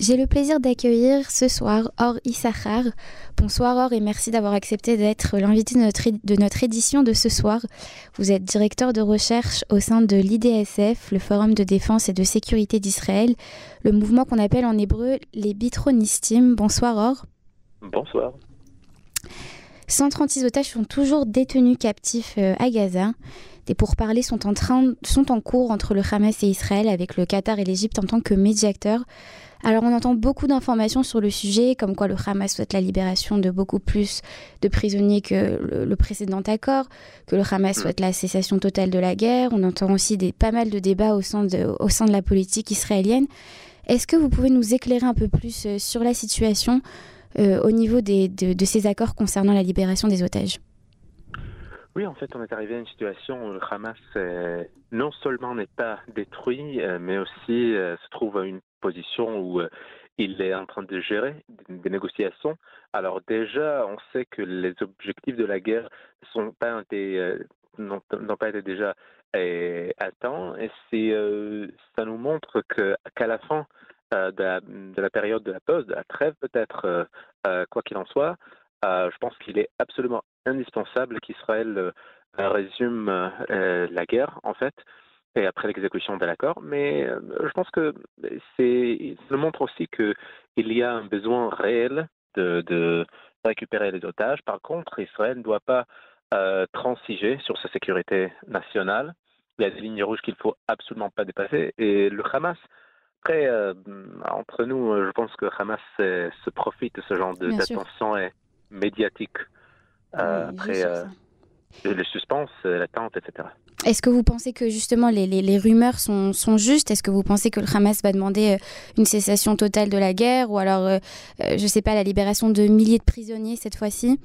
J'ai le plaisir d'accueillir ce soir Or Issachar. Bonsoir Or et merci d'avoir accepté d'être l'invité de notre, de notre édition de ce soir. Vous êtes directeur de recherche au sein de l'IDSF, le Forum de défense et de sécurité d'Israël, le mouvement qu'on appelle en hébreu les Bitronistim. Bonsoir Or. Bonsoir. 136 otages sont toujours détenus captifs euh, à Gaza. Des pourparlers sont en, train, sont en cours entre le Hamas et Israël avec le Qatar et l'Égypte en tant que médiateurs. Alors on entend beaucoup d'informations sur le sujet, comme quoi le Hamas souhaite la libération de beaucoup plus de prisonniers que le, précédent accord, que le Hamas mm. souhaite la cessation totale de la guerre. On entend aussi des, pas mal de débats au sein de, au sein de la politique israélienne. Est-ce que vous pouvez nous éclairer un peu plus euh, sur la situation euh, au niveau des, de, de ces accords concernant la libération des otages? Oui, en fait, on est arrivé à une situation où le Hamas euh, non seulement n'est pas détruit, mais aussi se trouve à une position où euh, il est en train de gérer des négociations. Alors déjà, on sait que les objectifs de la guerre euh, n'ont pas été déjà euh, atteints et ça nous montre qu'à la fin de la, période de la pause, de la trêve peut-être, quoi qu'il en soit, je pense qu'il est absolument indispensable qu'Israël résume la guerre en fait et après l'exécution de l'accord. Mais euh, je pense que c'est, ça montre aussi qu'il y a un besoin réel de, de, récupérer les otages. Par contre, Israël ne doit pas euh, transiger sur sa sécurité nationale. Il y a des lignes rouges qu'il ne faut absolument pas dépasser. Et le Hamas, après, euh, entre nous, je pense que Hamas se profite de ce genre de, d'attention médiatique. après, le suspense, l'attente, etc. Est-ce que vous pensez que justement les, les, rumeurs sont, sont justes? Est-ce que vous pensez que le Hamas va demander euh, une cessation totale de la guerre? Ou alors, euh, euh, je ne sais pas, la libération de milliers de prisonniers cette fois-ci?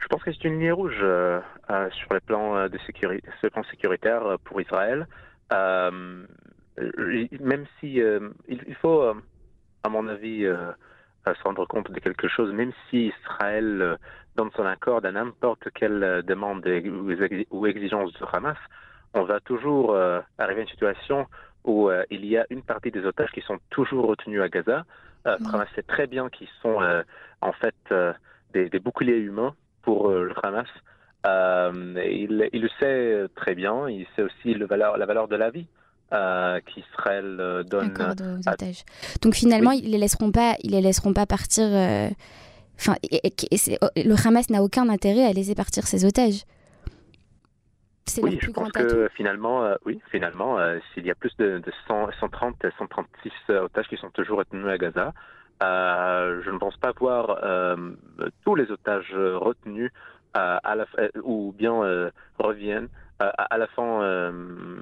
Je pense que c'est une ligne rouge sur le plan, de sécurité, ce plan sécuritaire pour Israël. même si il, faut, à mon avis, se rendre compte de quelque chose, même si Israël donne son accord à n'importe quelle euh, demande ou exigence du Hamas, on va toujours euh, arriver à une situation où euh, il y a une partie des otages qui sont toujours retenus à Gaza. Euh, Hamas sait très bien qu'ils sont en fait des, boucliers humains pour le Hamas. Il, il, le sait très bien. Il sait aussi le valeur, la valeur de la vie. qu'Israël donne aux otages. Donc finalement, ils les laisseront pas, ils les laisseront pas partir Enfin, oh, le Hamas n'a aucun intérêt à laisser partir ses otages. C'est oui, je pense que finalement, euh, oui, finalement, euh, s'il y a plus de, 130, 136 otages qui sont toujours retenus à Gaza, euh, je ne pense pas voir tous les otages retenus à la, ou bien reviennent à, la fin,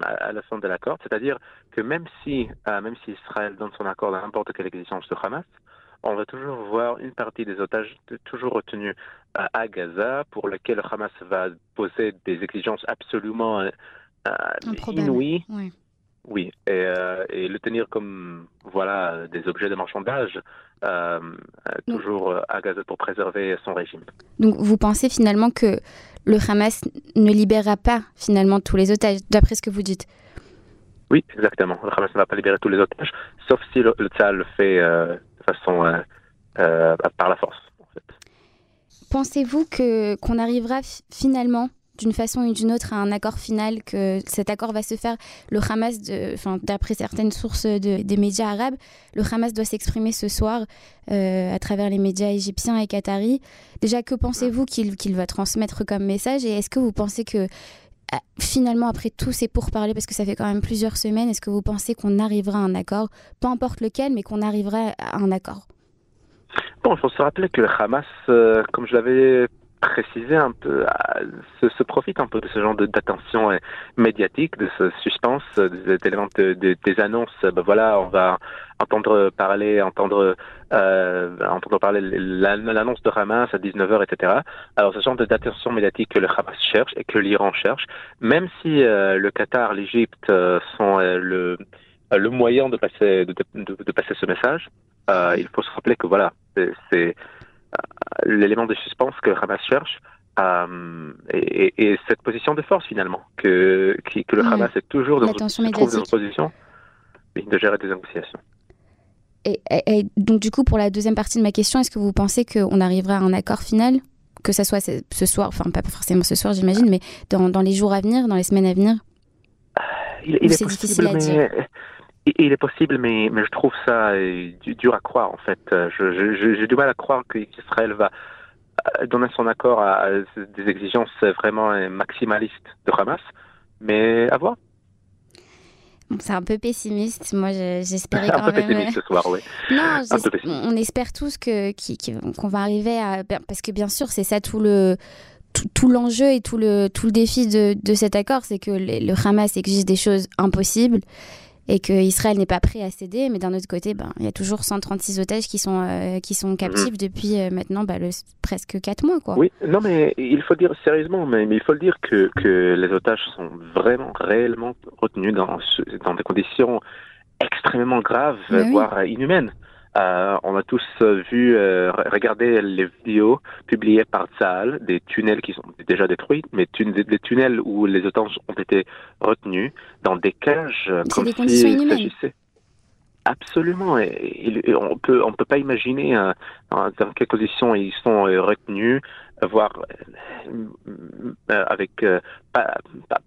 à la fin de l'accord. C'est-à-dire que même si, même si Israël donne son accord à n'importe quelle exigence de Hamas, on va toujours voir une partie des otages toujours retenus à, Gaza, pour lequel le Hamas va poser des exigences absolument euh, inouïes. Oui. Euh, et, le tenir comme voilà des objets de marchandage euh, toujours à Gaza pour préserver son régime. Donc vous pensez finalement que le Hamas ne libérera pas finalement tous les otages, d'après ce que vous dites? Oui, exactement. Le Hamas ne va pas libérer tous les otages, sauf si le, le le fait façon euh, euh, par la force. Pensez-vous que qu'on arrivera finalement d'une façon ou d'une autre à un accord final, que cet accord va se faire. Le Hamas, d'après certaines sources des médias arabes, le Hamas doit s'exprimer ce soir euh, à travers les médias égyptiens et qataris. Déjà, que pensez-vous qu'il va transmettre comme message Et est-ce que vous pensez que finalement, après tous ces pourparlers, parce que ça fait quand même plusieurs semaines, est-ce que vous pensez qu'on arrivera à un accord, peu importe lequel, mais qu'on arrivera à un accord Bon, il faut se rappeler que le Hamas, euh, comme je l'avais préciser un peu, se, se, profite un peu de ce genre d'attention euh, médiatique, de ce suspense, des éléments de, des annonces. Ben voilà, on va entendre parler, entendre, euh, entendre parler l'annonce de Hamas à 19h, etc. Alors, ce genre d'attention médiatique que le Hamas cherche et que l'Iran cherche, même si euh, le Qatar, l'Égypte euh, sont le, le moyen de passer, de, de, de passer ce message, il faut se rappeler que voilà, c'est l'élément de suspense que Hamas cherche. Euh, et, cette position de force finalement que, que le Hamas est toujours dans, une, position de gérer des négociations. Et, donc du coup, pour la deuxième partie de ma question, est-ce que vous pensez qu'on arrivera à un accord final? Que ce soit ce soir, enfin pas forcément ce soir j'imagine, mais dans, dans, les jours à venir, dans les semaines à venir? Il, est, difficile à dire? Il est possible, mais, mais je trouve ça euh, dur à croire en fait. J'ai du mal à croire qu'Israël va euh, donner son accord à, des exigences vraiment maximalistes de Hamas, mais à voir. C'est un peu pessimiste. Moi, j'espérais quand un peu pessimiste ce soir, oui. Non, on espère tous que qu'on va arriver à ben, parce que bien sûr, c'est ça tout le tout, l'enjeu et tout le tout le défi de, de cet accord, c'est que le, le Hamas exige des choses impossibles et qu'Israël n'est pas prêt à céder. Mais d'un autre côté, ben, il y a toujours 136 otages qui sont, euh, qui sont captifs mm. depuis euh, maintenant le, presque 4 mois. Quoi. Oui, non, mais il faut dire sérieusement, mais, mais il faut le dire que, que les otages sont vraiment, réellement retenus dans, dans des conditions extrêmement graves, voire inhumaines. Euh, on a tous euh, vu, euh, regarder les vidéos publiées par Tzal, des tunnels qui sont déjà détruits, mais des tunnels où les otages ont été retenus dans des cages comme des conditions inhumaines. Absolument. Et, on peut on peut pas imaginer dans quelles conditions ils sont retenus, voire avec pas,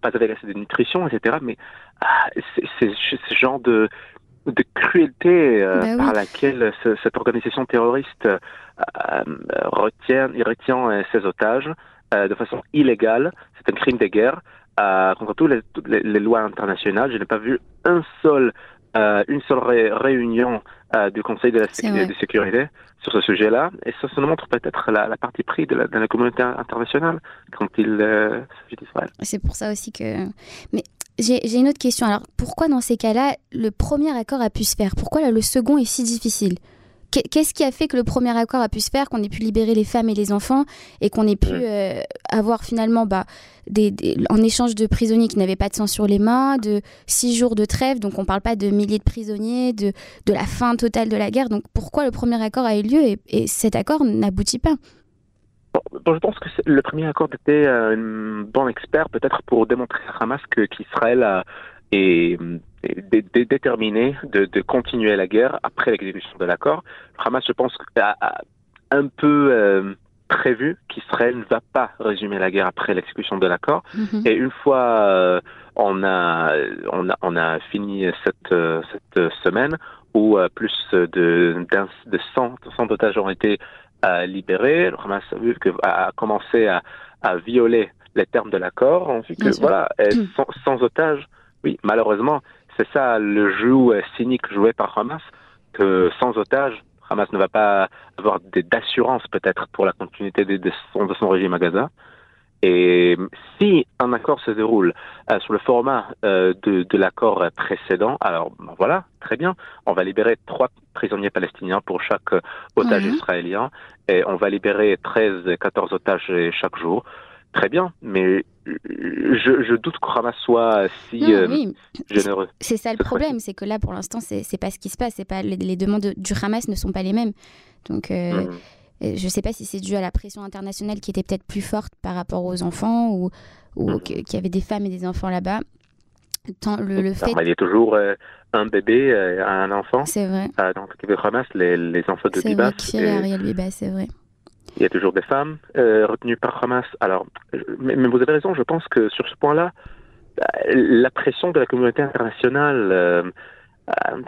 pas, avec assez de nutrition, etc. Mais ah, c'est ce genre de de cruauté euh, bah par laquelle cette organisation terroriste euh, retient, retient euh, ses otages de façon illégale. C'est un crime de guerre contre toutes les, lois internationales. Je n'ai pas vu un seul, une seule réunion du Conseil de, la sécurité sur ce sujet-là. Et ça, ça nous montre peut-être la, partie prise de la, communauté internationale quand il s'agit d'Israël. C'est pour ça aussi que... Mais j'ai une autre question. Alors, pourquoi dans ces cas-là, le premier accord a pu se faire? Pourquoi là, le second est si difficile? Qu'est-ce qui a fait que le premier accord a pu se faire, qu'on ait pu libérer les femmes et les enfants et qu'on ait pu euh, avoir finalement, bah, des, en échange de prisonniers qui n'avaient pas de sang sur les mains, de six jours de trêve, donc on ne parle pas de milliers de prisonniers, de, de la fin totale de la guerre. Donc pourquoi le premier accord a eu lieu et cet accord n'aboutit pas? Bon, je pense que le premier accord était euh, un bon expert, peut-être pour démontrer à Hamas qu'Israël est, déterminé de, continuer la guerre après l'exécution de l'accord. Hamas, je pense, a, un peu euh, prévu qu'Israël ne va pas résumer la guerre après l'exécution de l'accord. Mm-hmm. Et une fois euh, on, a, on, a, on a fini cette, cette semaine où plus de, de 100, 100 otages ont été libéré. Le Hamas a, vu que, a commencé à, à, violer les termes de l'accord. On vu que, voilà, sans, sans otages, oui, malheureusement, c'est ça le jeu cynique joué par Hamas, que sans otages, Hamas ne va pas avoir d'assurance peut-être pour la continuité de, de, son, de son régime à Gaza. Et si un accord se déroule euh, sur le format euh, de, de l'accord précédent, alors ben voilà, très bien, on va libérer trois prisonniers palestiniens pour chaque euh, otage israélien et on va libérer 13, 14 otages chaque jour. Très bien, mais je, je doute que Hamas soit si généreux. C'est ça le problème, c'est que là, pour l'instant, c'est pas ce qui se passe. Pas les, demandes du Hamas ne sont pas les mêmes. Donc, mhm. Je ne sais pas si c'est dû à la pression internationale qui était peut-être plus forte par rapport aux enfants ou, ou mhm. qu'il y avait des femmes et des enfants là-bas. Le, le fait... il y a toujours euh, un bébé, euh, un enfant. C'est vrai. Euh, donc, tu ramasses les, les enfants de Bibas. C'est vrai, Ariel Bibas, c'est vrai. Il y a toujours des femmes euh, retenues par Hamas. Alors, mais, mais, vous avez raison, je pense que sur ce point-là, la pression de la communauté internationale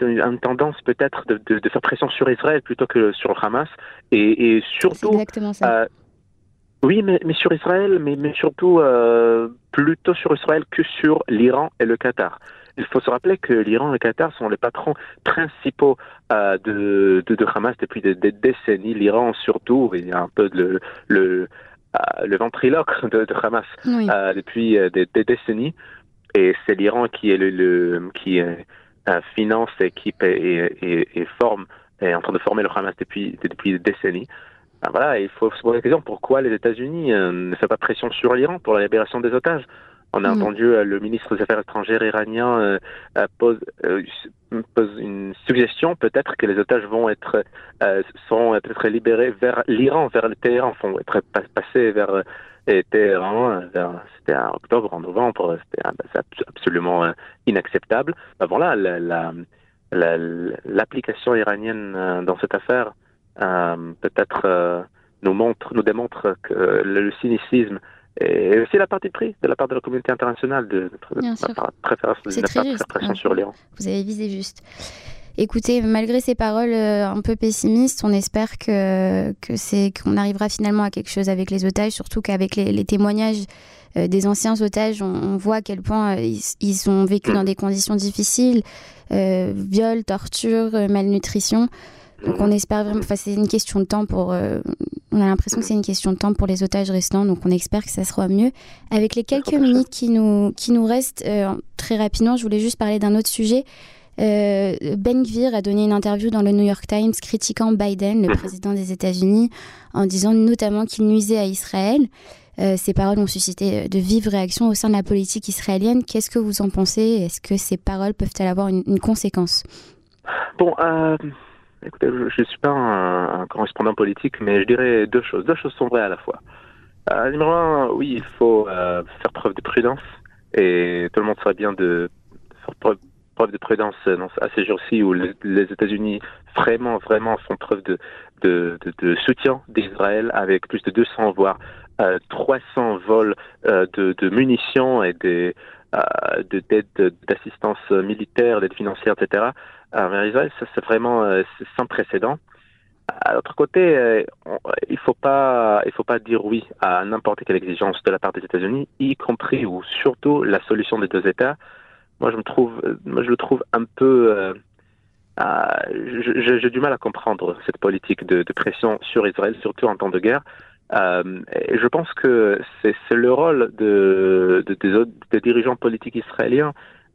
une tendance peut-être de, de, faire pression sur Israël plutôt que sur le Hamas. Et, et surtout exactement ça. Euh, oui mais, mais, sur Israël mais, mais surtout euh, plutôt sur Israël que sur l'Iran et le Qatar. Il faut se rappeler que l'Iran et le Qatar sont les patrons principaux euh, de, de, de, Hamas depuis des, décennies. l'Iran surtout il y a un peu le, le le ventriloque de, de Hamas depuis des, décennies. Et c'est l'Iran qui est le, le qui est finance, équipe et, et, forme, est en train de former le Hamas depuis, depuis des décennies. Ben voilà, il faut se poser la question pourquoi les États-Unis euh, ne font pas pression sur l'Iran pour la libération des otages? On a mm. entendu euh, le ministre des Affaires étrangères iranien euh, pose, pose, une suggestion peut-être que les otages vont être sont être libérés vers l'Iran, vers le Téhéran, vont être passés vers Téhéran, c'était en octobre, en novembre, c'était absolument inacceptable. Ben voilà, la, la l'application iranienne dans cette affaire peut-être nous montre, nous démontre que le cynisme et aussi la partie prise de la part de la communauté internationale de, de, de, pression sur l'Iran. Vous avez visé juste. Écoutez, malgré ces paroles euh, un peu pessimistes, on espère que, que c'est qu'on arrivera finalement à quelque chose avec les otages, surtout qu'avec les, témoignages euh, des anciens otages, on, voit à quel point euh, ils, ont vécu dans des conditions difficiles, viol, torture, malnutrition. Donc on espère vraiment, enfin c'est une question de temps pour, on a l'impression que c'est une question de temps pour les otages restants, donc on espère que ça sera mieux. Avec les quelques minutes qui nous, qui nous restent, très rapidement, je voulais juste parler d'un autre sujet. Euh, ben Gvir a donné une interview dans le New York Times critiquant Biden, le président des États-Unis, en disant notamment qu'il nuisait à Israël. Euh, ces paroles ont suscité de vives réactions au sein de la politique israélienne. Qu'est-ce que vous en pensez? Est-ce que ces paroles peuvent-elles avoir une, conséquence? Bon, euh, écoutez, je ne suis pas un, correspondant politique, mais je dirais deux choses. Deux choses sont vraies à la fois. numéro un, oui, il faut faire preuve de prudence et tout le monde serait bien de faire preuve preuve de prudence à ces jours-ci où les, États-Unis vraiment, vraiment font preuve de, de, de, soutien d'Israël avec plus de 200 voire 300 euh, vols euh, de, de, munitions et des euh, d'aide d'assistance militaire, d'aide financière, etc. vers Israël, ça c'est vraiment sans précédent. À l'autre côté, il faut pas, il faut pas dire oui à n'importe quelle exigence de la part des États-Unis, y compris ou surtout la solution des deux États moi je me trouve, je le trouve un peu. Euh, j'ai du mal à comprendre cette politique de, pression sur Israël, surtout en temps de guerre. Euh, et je pense que c'est le rôle de, des, dirigeants politiques israéliens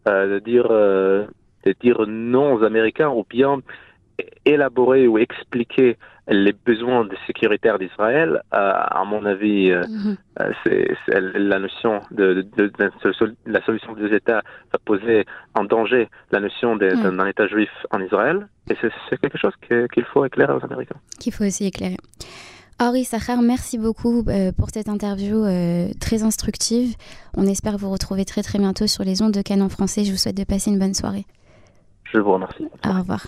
euh, de dire de dire non aux Américains ou bien élaborer ou expliquer les besoins de sécuritaires d'Israël, euh, à mon avis, euh, mhm. euh, c'est la notion de, la solution des États va poser en danger la notion d'un État juif en Israël, et c'est quelque chose qu'il faut éclairer aux Américains. Qu'il faut aussi éclairer. Henri Sachar, merci beaucoup pour cette interview très instructive. On espère vous retrouver très très bientôt sur les ondes de Canon français. Je vous souhaite de passer une bonne soirée. Je vous remercie. Au revoir.